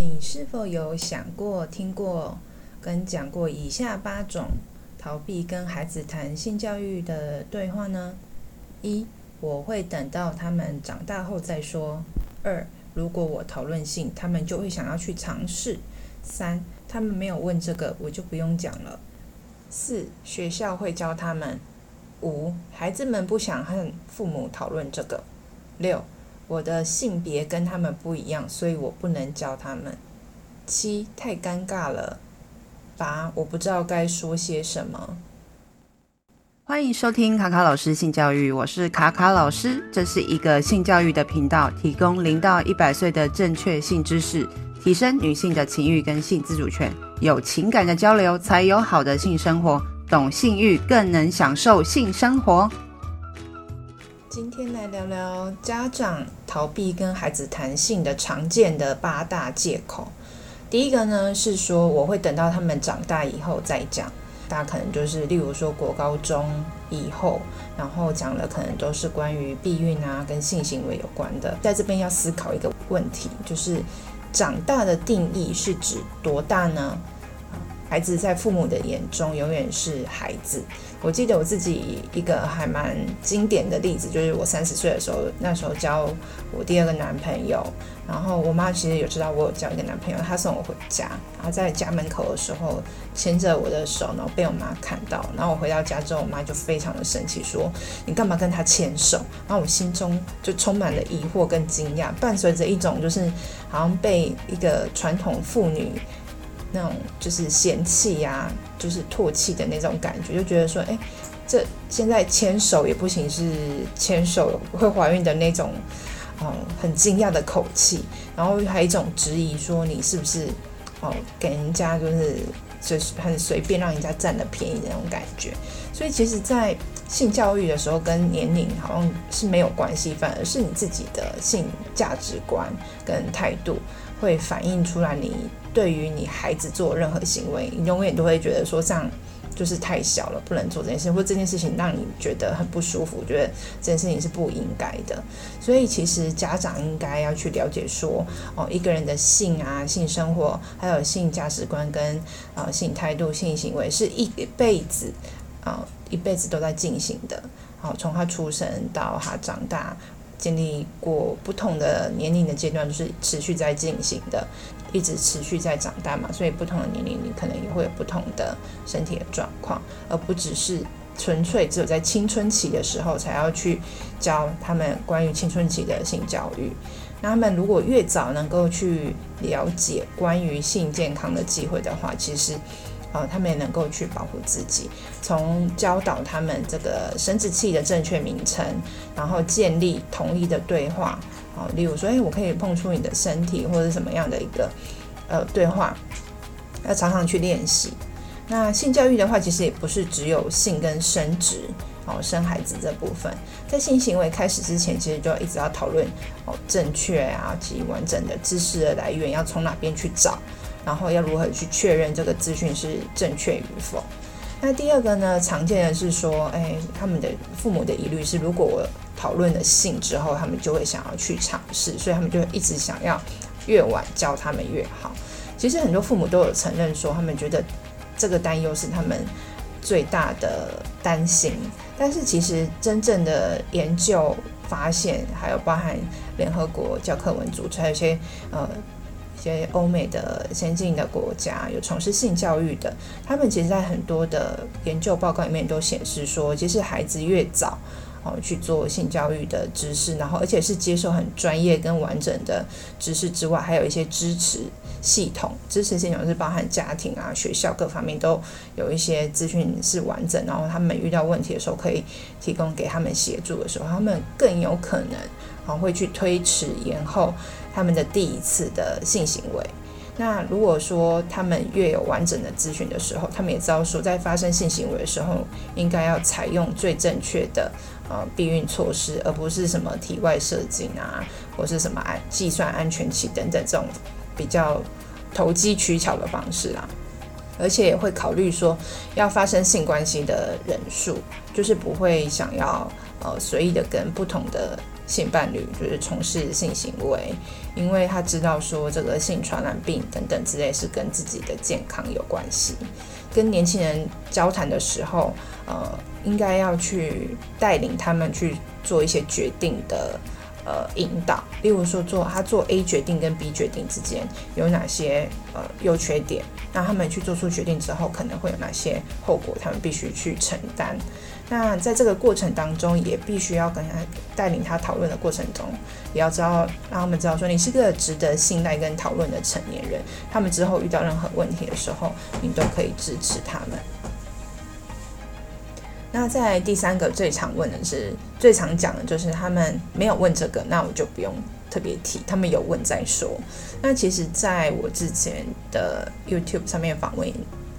你是否有想过、听过跟讲过以下八种逃避跟孩子谈性教育的对话呢？一、我会等到他们长大后再说。二、如果我讨论性，他们就会想要去尝试。三、他们没有问这个，我就不用讲了。四、学校会教他们。五、孩子们不想和父母讨论这个。六、我的性别跟他们不一样，所以我不能教他们。七，太尴尬了。八，我不知道该说些什么。欢迎收听卡卡老师性教育，我是卡卡老师，这是一个性教育的频道，提供零到一百岁的正确性知识，提升女性的情欲跟性自主权。有情感的交流，才有好的性生活。懂性欲，更能享受性生活。今天来聊聊家长逃避跟孩子谈性的常见的八大借口。第一个呢是说，我会等到他们长大以后再讲。大家可能就是，例如说国高中以后，然后讲的可能都是关于避孕啊跟性行为有关的。在这边要思考一个问题，就是长大的定义是指多大呢？孩子在父母的眼中永远是孩子。我记得我自己一个还蛮经典的例子，就是我三十岁的时候，那时候交我第二个男朋友，然后我妈其实有知道我有交一个男朋友，她送我回家，然后在家门口的时候牵着我的手，然后被我妈看到，然后我回到家之后，我妈就非常的生气，说你干嘛跟他牵手？然后我心中就充满了疑惑跟惊讶，伴随着一种就是好像被一个传统妇女。那种就是嫌弃呀、就是唾弃的那种感觉，就觉得说，哎，这现在牵手也不行，是牵手会怀孕的那种，嗯，很惊讶的口气，然后还有一种质疑，说你是不是哦，给人家就是就是很随便让人家占了便宜的那种感觉。所以其实，在性教育的时候，跟年龄好像是没有关系，反而是你自己的性价值观跟态度会反映出来你。对于你孩子做任何行为，你永远都会觉得说这样就是太小了，不能做这件事，或这件事情让你觉得很不舒服，觉得这件事情是不应该的。所以其实家长应该要去了解说，哦，一个人的性啊、性生活，还有性价值观跟啊、性态度、性行为，是一辈子啊、一辈子都在进行的。好、从他出生到他长大，经历过不同的年龄的阶段，都是持续在进行的。一直持续在长大嘛，所以不同的年龄你可能也会有不同的身体的状况，而不只是纯粹只有在青春期的时候才要去教他们关于青春期的性教育。那他们如果越早能够去了解关于性健康的机会的话，其实，呃，他们也能够去保护自己。从教导他们这个生殖器的正确名称，然后建立统一的对话。哦例如说，哎，我可以碰触你的身体，或者什么样的一个呃对话，要常常去练习。那性教育的话，其实也不是只有性跟生殖哦，生孩子这部分，在性行为开始之前，其实就要一直要讨论哦正确啊及完整的知识的来源要从哪边去找，然后要如何去确认这个资讯是正确与否。那第二个呢，常见的是说，哎，他们的父母的疑虑是，如果我讨论了性之后，他们就会想要去尝试，所以他们就一直想要越晚教他们越好。其实很多父母都有承认说，他们觉得这个担忧是他们最大的担心。但是其实真正的研究发现，还有包含联合国教科文组织，还有一些呃一些欧美的先进的国家有从事性教育的，他们其实在很多的研究报告里面都显示说，其实孩子越早。哦，去做性教育的知识，然后而且是接受很专业跟完整的知识之外，还有一些支持系统。支持系统是包含家庭啊、学校各方面都有一些资讯是完整，然后他们遇到问题的时候可以提供给他们协助的时候，他们更有可能哦会去推迟延后他们的第一次的性行为。那如果说他们越有完整的咨询的时候，他们也知道说，在发生性行为的时候，应该要采用最正确的呃避孕措施，而不是什么体外射精啊，或是什么安计算安全期等等这种比较投机取巧的方式啦。而且也会考虑说，要发生性关系的人数，就是不会想要呃随意的跟不同的性伴侣就是从事性行为，因为他知道说这个性传染病等等之类是跟自己的健康有关系。跟年轻人交谈的时候，呃，应该要去带领他们去做一些决定的。呃，引导，例如说做他做 A 决定跟 B 决定之间有哪些呃优缺点，那他们去做出决定之后，可能会有哪些后果，他们必须去承担。那在这个过程当中，也必须要跟他带领他讨论的过程中，也要知道让他们知道说你是个值得信赖跟讨论的成年人，他们之后遇到任何问题的时候，你都可以支持他们。那在第三个最常问的是，最常讲的就是他们没有问这个，那我就不用特别提。他们有问再说。那其实在我之前的 YouTube 上面访问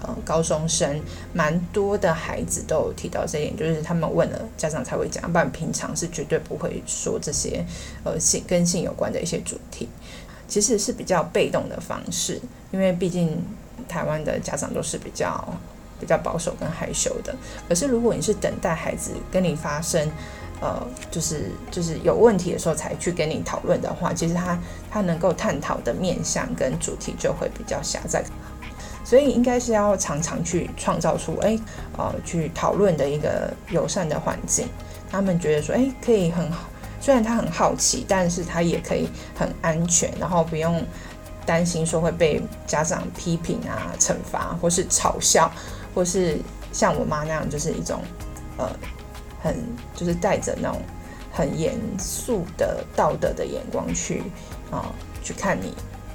呃高中生，蛮多的孩子都有提到这一点，就是他们问了家长才会讲，不然平常是绝对不会说这些呃性跟性有关的一些主题。其实是比较被动的方式，因为毕竟台湾的家长都是比较。比较保守跟害羞的，可是如果你是等待孩子跟你发生，呃，就是就是有问题的时候才去跟你讨论的话，其实他他能够探讨的面向跟主题就会比较狭窄，所以应该是要常常去创造出，哎，呃，去讨论的一个友善的环境，他们觉得说，哎，可以很好，虽然他很好奇，但是他也可以很安全，然后不用担心说会被家长批评啊、惩罚或是嘲笑。或是像我妈那样，就是一种，呃，很就是带着那种很严肃的道德的眼光去啊、去看你，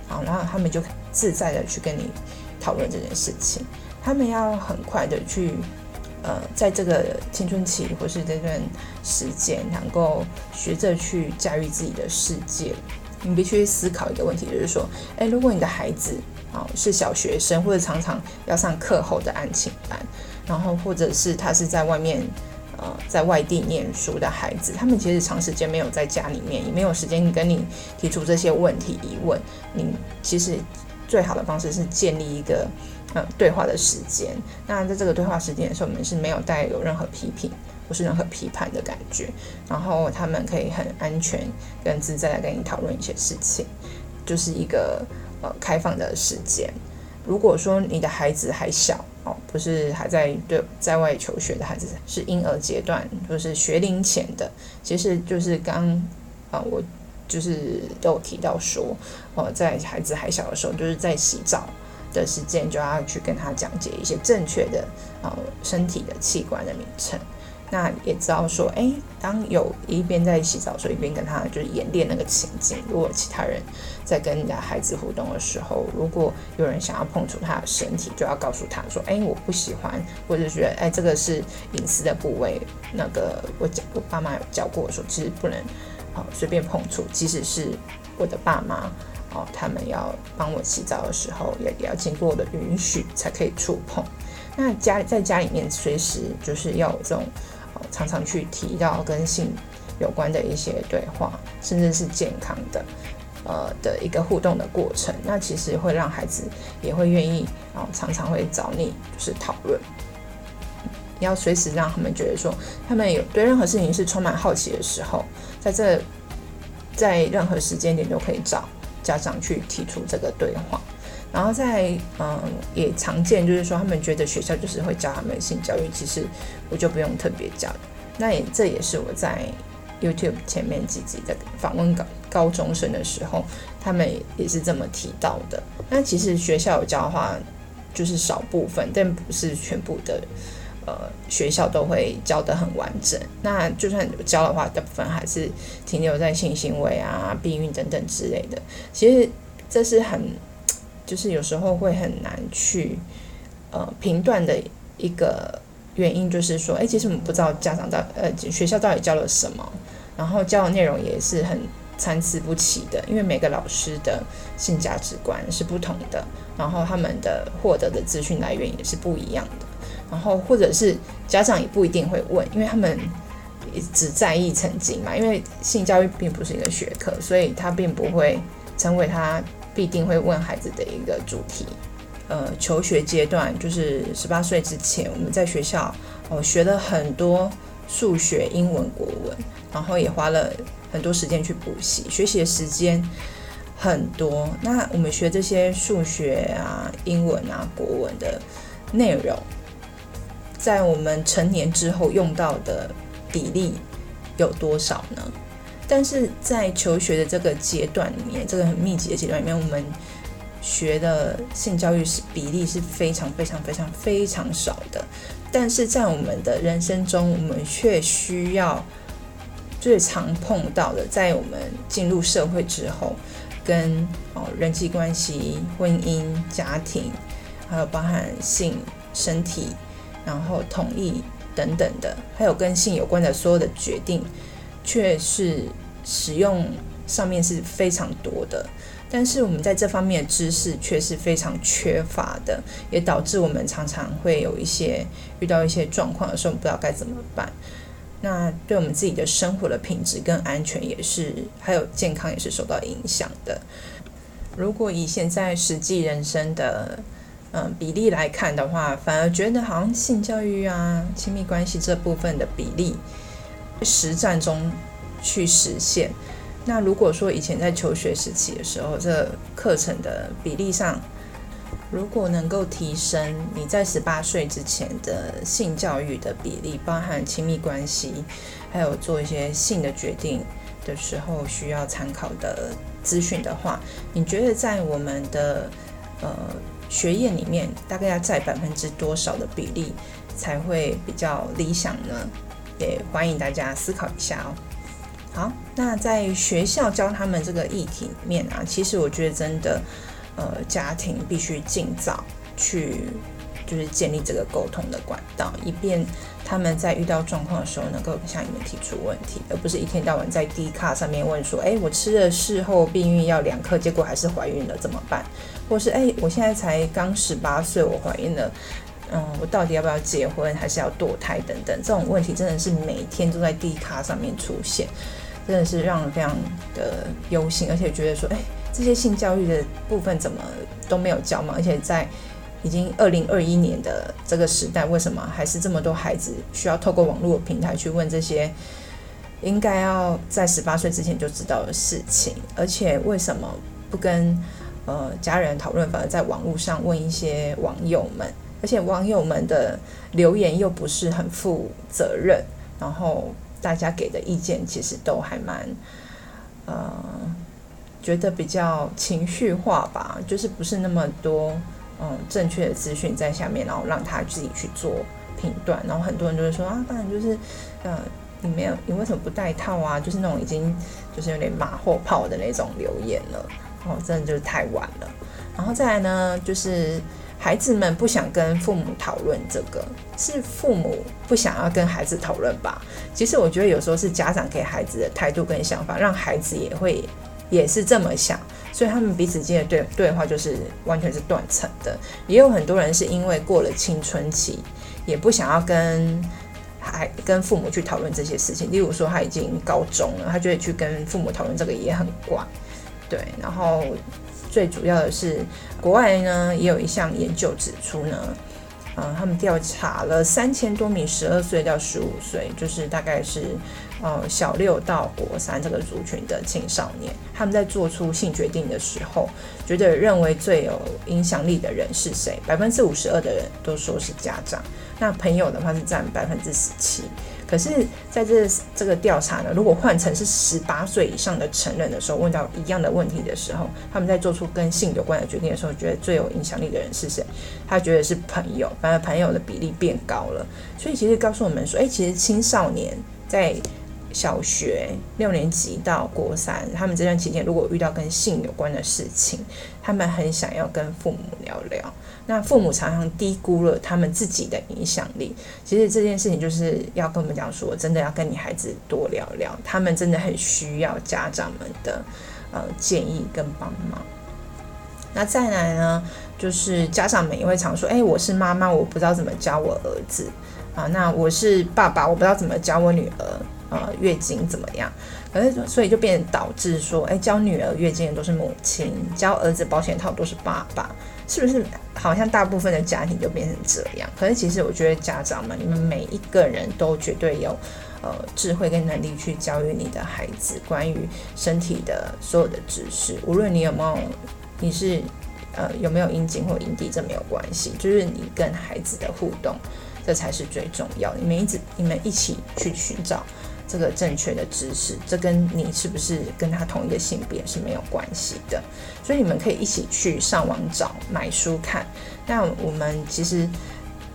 啊，然后他们就自在的去跟你讨论这件事情。他们要很快的去，呃，在这个青春期或是这段时间，能够学着去驾驭自己的世界。你必须思考一个问题，就是说，诶，如果你的孩子，哦，是小学生，或者常常要上课后的案情班，然后或者是他是在外面，呃，在外地念书的孩子，他们其实长时间没有在家里面，也没有时间跟你提出这些问题疑问。你其实最好的方式是建立一个呃对话的时间。那在这个对话时间的时候，我们是没有带有任何批评或是任何批判的感觉，然后他们可以很安全跟自在的跟你讨论一些事情，就是一个。呃，开放的时间。如果说你的孩子还小哦，不是还在对在外求学的孩子，是婴儿阶段，就是学龄前的，其实就是刚啊、呃，我就是都有提到说，呃，在孩子还小的时候，就是在洗澡的时间就要去跟他讲解一些正确的啊、呃、身体的器官的名称。那也知道说，诶，当有一边在洗澡的时候，一边跟他就是演练那个情景。如果其他人在跟你的孩子互动的时候，如果有人想要碰触他的身体，就要告诉他说，诶，我不喜欢，或者觉得，诶，这个是隐私的部位。那个我讲，我爸妈有教过我说，其实不能哦随便碰触，即使是我的爸妈哦，他们要帮我洗澡的时候，也也要经过我的允许才可以触碰。那家在家里面随时就是要有这种。常常去提到跟性有关的一些对话，甚至是健康的，呃的一个互动的过程，那其实会让孩子也会愿意，然后常常会找你就是讨论。要随时让他们觉得说，他们有对任何事情是充满好奇的时候，在这在任何时间点都可以找家长去提出这个对话。然后在嗯，也常见就是说，他们觉得学校就是会教他们性教育，其实我就不用特别教。那也这也是我在 YouTube 前面几集的访问高高中生的时候，他们也是这么提到的。那其实学校有教的话，就是少部分，但不是全部的呃学校都会教的很完整。那就算有教的话，大部分还是停留在性行为啊、避孕等等之类的。其实这是很。就是有时候会很难去呃评断的一个原因，就是说，哎，其实我们不知道家长到呃学校到底教了什么，然后教的内容也是很参差不齐的，因为每个老师的性价值观是不同的，然后他们的获得的资讯来源也是不一样的，然后或者是家长也不一定会问，因为他们只在意成绩嘛，因为性教育并不是一个学科，所以他并不会成为他。必定会问孩子的一个主题，呃，求学阶段就是十八岁之前，我们在学校哦学了很多数学、英文、国文，然后也花了很多时间去补习，学习的时间很多。那我们学这些数学啊、英文啊、国文的内容，在我们成年之后用到的比例有多少呢？但是在求学的这个阶段里面，这个很密集的阶段里面，我们学的性教育是比例是非常非常非常非常少的。但是在我们的人生中，我们却需要最常碰到的，在我们进入社会之后，跟哦人际关系、婚姻、家庭，还有包含性、身体，然后同意等等的，还有跟性有关的所有的决定。却是使用上面是非常多的，但是我们在这方面的知识却是非常缺乏的，也导致我们常常会有一些遇到一些状况的时候，不知道该怎么办。那对我们自己的生活的品质跟安全也是，还有健康也是受到影响的。如果以现在实际人生的嗯比例来看的话，反而觉得好像性教育啊、亲密关系这部分的比例。实战中去实现。那如果说以前在求学时期的时候，这课程的比例上，如果能够提升，你在十八岁之前的性教育的比例，包含亲密关系，还有做一些性的决定的时候需要参考的资讯的话，你觉得在我们的呃学业里面，大概要占百分之多少的比例才会比较理想呢？也欢迎大家思考一下哦。好，那在学校教他们这个议题里面啊，其实我觉得真的，呃，家庭必须尽早去，就是建立这个沟通的管道，以便他们在遇到状况的时候，能够向你们提出问题，而不是一天到晚在 D 卡上面问说，哎，我吃了事后避孕药两颗，结果还是怀孕了，怎么办？或是哎，我现在才刚十八岁，我怀孕了。嗯，我到底要不要结婚，还是要堕胎等等，这种问题真的是每天都在地卡上面出现，真的是让人非常的忧心，而且觉得说，哎，这些性教育的部分怎么都没有教嘛？而且在已经二零二一年的这个时代，为什么还是这么多孩子需要透过网络平台去问这些应该要在十八岁之前就知道的事情？而且为什么不跟呃家人讨论，反而在网络上问一些网友们？而且网友们的留言又不是很负责任，然后大家给的意见其实都还蛮，呃，觉得比较情绪化吧，就是不是那么多嗯正确的资讯在下面，然后让他自己去做评断，然后很多人就会说啊，当然就是呃你没有你为什么不戴套啊？就是那种已经就是有点马后炮的那种留言了，哦，真的就是太晚了。然后再来呢，就是。孩子们不想跟父母讨论这个，是父母不想要跟孩子讨论吧？其实我觉得有时候是家长给孩子的态度跟想法，让孩子也会也是这么想，所以他们彼此间的对对话就是完全是断层的。也有很多人是因为过了青春期，也不想要跟孩跟父母去讨论这些事情。例如说他已经高中了，他就会去跟父母讨论这个也很怪，对，然后。最主要的是，国外呢也有一项研究指出呢，嗯，他们调查了三千多名十二岁到十五岁，就是大概是呃小六到国三这个族群的青少年，他们在做出性决定的时候，觉得认为最有影响力的人是谁？百分之五十二的人都说是家长，那朋友的话是占百分之十七。可是在这这个调查呢，如果换成是十八岁以上的成人的时候，问到一样的问题的时候，他们在做出跟性有关的决定的时候，觉得最有影响力的人是谁？他觉得是朋友，反而朋友的比例变高了。所以其实告诉我们说，诶，其实青少年在小学六年级到国三，他们这段期间如果遇到跟性有关的事情，他们很想要跟父母聊聊。那父母常常低估了他们自己的影响力。其实这件事情就是要跟我们讲说，真的要跟你孩子多聊聊，他们真的很需要家长们的呃建议跟帮忙。那再来呢，就是家长们也会常说：“哎，我是妈妈，我不知道怎么教我儿子啊。那我是爸爸，我不知道怎么教我女儿。呃月经怎么样，可是所以就变导致说，哎，教女儿月经的都是母亲，教儿子保险套都是爸爸，是不是？好像大部分的家庭就变成这样。可是其实我觉得家长们，你们每一个人都绝对有呃智慧跟能力去教育你的孩子关于身体的所有的知识，无论你有没有，你是。呃，有没有阴茎或阴蒂，这没有关系，就是你跟孩子的互动，这才是最重要的。你们一直，你们一起去寻找这个正确的知识，这跟你是不是跟他同一个性别是没有关系的。所以你们可以一起去上网找、买书看。那我们其实。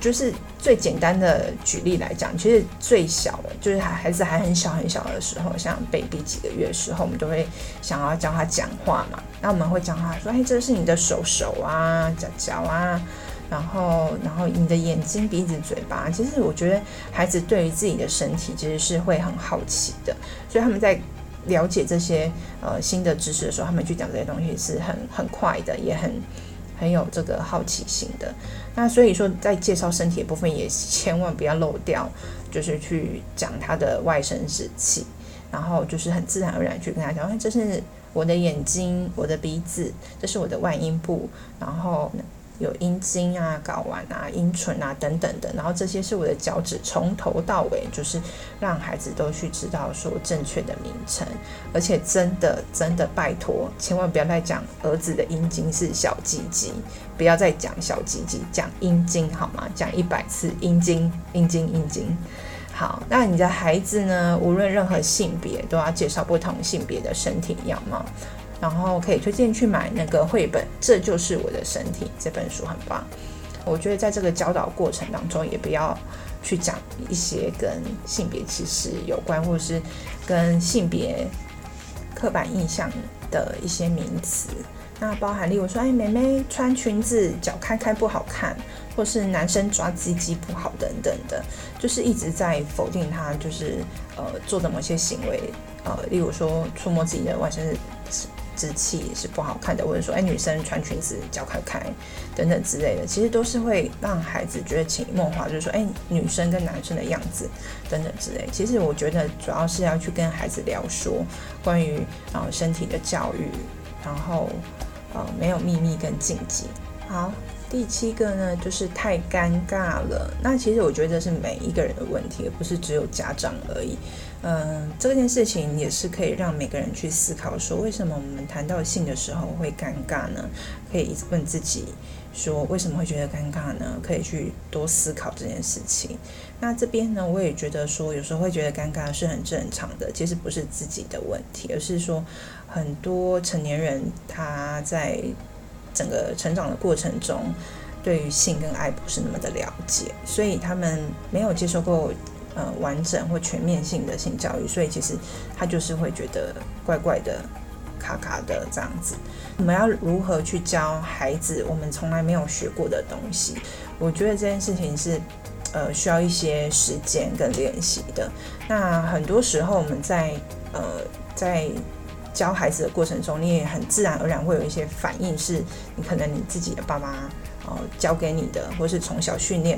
就是最简单的举例来讲，其实最小的，就是孩孩子还很小很小的时候，像 baby 几个月的时候，我们都会想要教他讲话嘛。那我们会教他说：“哎，这是你的手手啊，脚脚啊，然后然后你的眼睛、鼻子、嘴巴。”其实我觉得孩子对于自己的身体其实是会很好奇的，所以他们在了解这些呃新的知识的时候，他们去讲这些东西是很很快的，也很。很有这个好奇心的，那所以说在介绍身体的部分也千万不要漏掉，就是去讲他的外生殖器，然后就是很自然而然去跟他讲，这是我的眼睛，我的鼻子，这是我的外阴部，然后。有阴茎啊、睾丸啊、阴唇啊等等的，然后这些是我的脚趾，从头到尾就是让孩子都去知道说正确的名称，而且真的真的拜托，千万不要再讲儿子的阴茎是小鸡鸡，不要再讲小鸡鸡，讲阴茎好吗？讲一百次阴茎、阴茎、阴茎。好，那你的孩子呢？无论任何性别，都要介绍不同性别的身体样貌。然后可以推荐去买那个绘本，这就是我的身体这本书很棒。我觉得在这个教导过程当中，也不要去讲一些跟性别歧视有关，或者是跟性别刻板印象的一些名词。那包含例如说，哎，妹妹穿裙子脚开开不好看，或是男生抓鸡鸡不好等等的，就是一直在否定他，就是呃做的某些行为，呃，例如说触摸自己的外甥。之气是不好看的，或者说，哎，女生穿裙子脚开开等等之类的，其实都是会让孩子觉得潜移默化，就是说，哎，女生跟男生的样子等等之类。其实我觉得主要是要去跟孩子聊说关于呃身体的教育，然后呃没有秘密跟禁忌。好，第七个呢就是太尴尬了。那其实我觉得是每一个人的问题，而不是只有家长而已。嗯，这件事情也是可以让每个人去思考，说为什么我们谈到性的时候会尴尬呢？可以问自己，说为什么会觉得尴尬呢？可以去多思考这件事情。那这边呢，我也觉得说，有时候会觉得尴尬是很正常的，其实不是自己的问题，而是说很多成年人他在整个成长的过程中，对于性跟爱不是那么的了解，所以他们没有接受过。呃，完整或全面性的性教育，所以其实他就是会觉得怪怪的、卡卡的这样子。我们要如何去教孩子我们从来没有学过的东西？我觉得这件事情是呃需要一些时间跟练习的。那很多时候我们在呃在教孩子的过程中，你也很自然而然会有一些反应，是你可能你自己的爸妈呃教给你的，或是从小训练。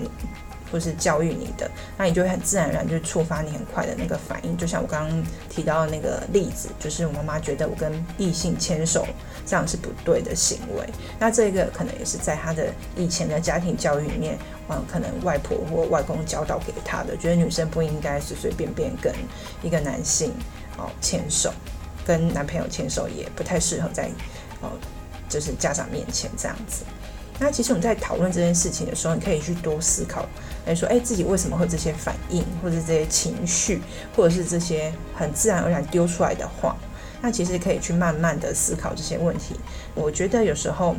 或是教育你的，那你就会很自然而然就触发你很快的那个反应。就像我刚刚提到的那个例子，就是我妈妈觉得我跟异性牵手这样是不对的行为。那这个可能也是在她的以前的家庭教育里面，嗯，可能外婆或外公教导给她的，觉得女生不应该随随便便跟一个男性哦牵手，跟男朋友牵手也不太适合在哦就是家长面前这样子。那其实我们在讨论这件事情的时候，你可以去多思考，来说，哎，自己为什么会这些反应，或者这些情绪，或者是这些很自然而然丢出来的话，那其实可以去慢慢的思考这些问题。我觉得有时候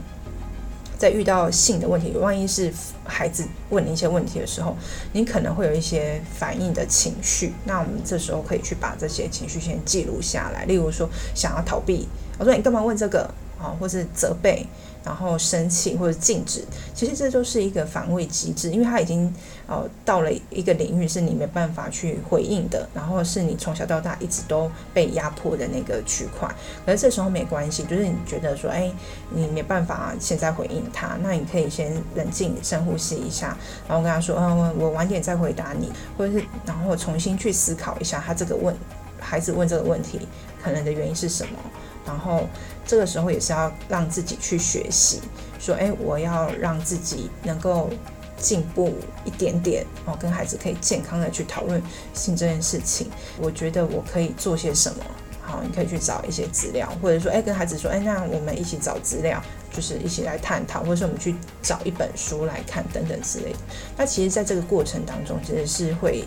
在遇到性的问题，万一是孩子问你一些问题的时候，你可能会有一些反应的情绪，那我们这时候可以去把这些情绪先记录下来。例如说，想要逃避，我说你干嘛问这个啊，或是责备。然后生气或者禁止，其实这都是一个防卫机制，因为他已经呃到了一个领域是你没办法去回应的，然后是你从小到大一直都被压迫的那个区块。可是这时候没关系，就是你觉得说，哎，你没办法现在回应他，那你可以先冷静深呼吸一下，然后跟他说，嗯，我晚点再回答你，或者是然后重新去思考一下他这个问孩子问这个问题可能的原因是什么。然后这个时候也是要让自己去学习，说，哎，我要让自己能够进步一点点哦，跟孩子可以健康的去讨论性这件事情。我觉得我可以做些什么？好，你可以去找一些资料，或者说，哎，跟孩子说，哎，那我们一起找资料，就是一起来探讨，或者说我们去找一本书来看等等之类的。那其实，在这个过程当中，其实是会，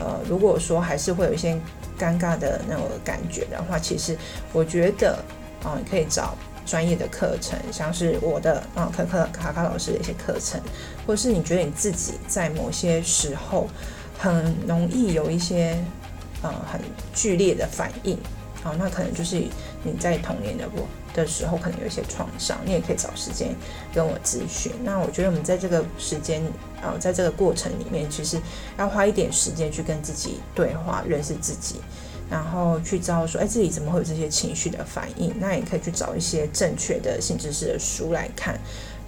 呃，如果说还是会有一些。尴尬的那种感觉的话，其实我觉得啊，你可以找专业的课程，像是我的啊，可可卡卡老师的一些课程，或者是你觉得你自己在某些时候很容易有一些呃很剧烈的反应，啊，那可能就是你在童年的过的时候可能有一些创伤，你也可以找时间跟我咨询。那我觉得我们在这个时间啊，在这个过程里面，其实要花一点时间去跟自己对话，认识自己，然后去知道说，哎，自己怎么会有这些情绪的反应？那也可以去找一些正确的性知识的书来看，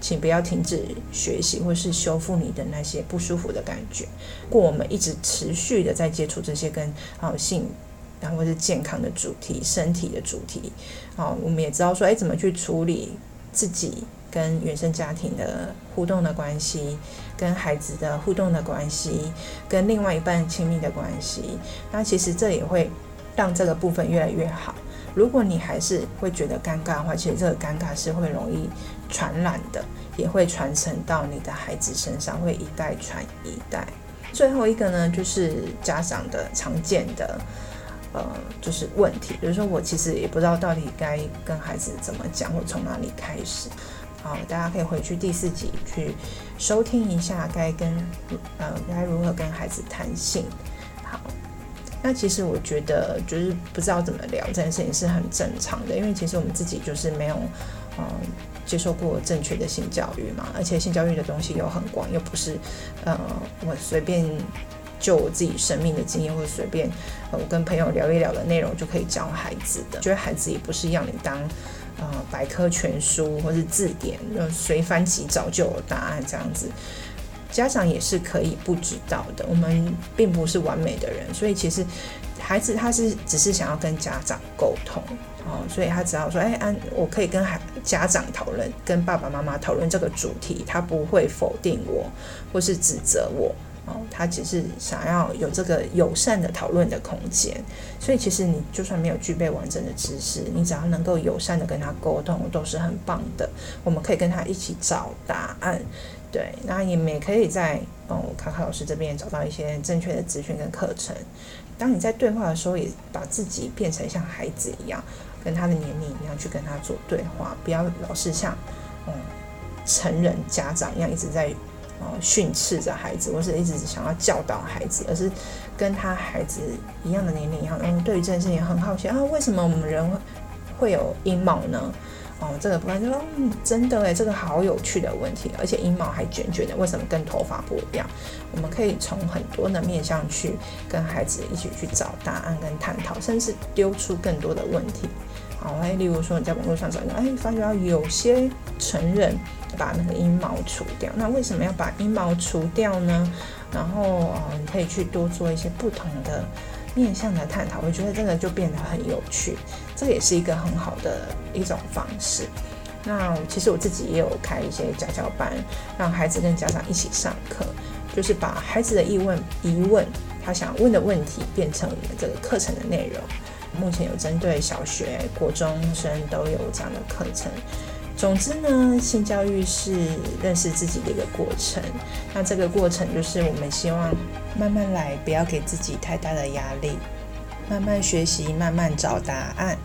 请不要停止学习，或是修复你的那些不舒服的感觉。如果我们一直持续的在接触这些跟啊性。然后是健康的主题，身体的主题，好，我们也知道说，哎，怎么去处理自己跟原生家庭的互动的关系，跟孩子的互动的关系，跟另外一半亲密的关系，那其实这也会让这个部分越来越好。如果你还是会觉得尴尬的话，其实这个尴尬是会容易传染的，也会传承到你的孩子身上，会一代传一代。最后一个呢，就是家长的常见的。呃，就是问题，比如说我其实也不知道到底该跟孩子怎么讲，或从哪里开始。好，大家可以回去第四集去收听一下，该跟呃该如何跟孩子谈性。好，那其实我觉得就是不知道怎么聊这件事情是很正常的，因为其实我们自己就是没有嗯、接受过正确的性教育嘛，而且性教育的东西又很广，又不是呃我随便。就我自己生命的经验，或者随便，呃，我跟朋友聊一聊的内容就可以教孩子的。觉得孩子也不是要你当，呃，百科全书或是字典，随翻即找就有答案这样子。家长也是可以不知道的，我们并不是完美的人，所以其实孩子他是只是想要跟家长沟通，哦，所以他只要说，哎，安，我可以跟孩家长讨论，跟爸爸妈妈讨论这个主题，他不会否定我，或是指责我。他只是想要有这个友善的讨论的空间，所以其实你就算没有具备完整的知识，你只要能够友善的跟他沟通，都是很棒的。我们可以跟他一起找答案，对，那你们也可以在哦卡卡老师这边找到一些正确的资讯跟课程。当你在对话的时候，也把自己变成像孩子一样，跟他的年龄一样去跟他做对话，不要老是像嗯成人家长一样一直在。哦，训斥着孩子，或是一直想要教导孩子，而是跟他孩子一样的年龄一样。嗯，对于这件事情很好奇啊，为什么我们人会有阴毛呢？哦，这个不然就说，嗯，真的诶，这个好有趣的问题，而且阴毛还卷卷的，为什么跟头发不一样？我们可以从很多的面向去跟孩子一起去找答案跟探讨，甚至丢出更多的问题。好，哎，例如说你在网络上找一个，哎，发觉到有些成人把那个阴毛除掉，那为什么要把阴毛除掉呢？然后，哦，你可以去多做一些不同的面向的探讨，我觉得这个就变得很有趣，这也是一个很好的一种方式。那其实我自己也有开一些家教班，让孩子跟家长一起上课，就是把孩子的疑问、疑问，他想问的问题，变成我们这个课程的内容。目前有针对小学、国中生都有这样的课程。总之呢，性教育是认识自己的一个过程。那这个过程就是我们希望慢慢来，不要给自己太大的压力，慢慢学习，慢慢找答案。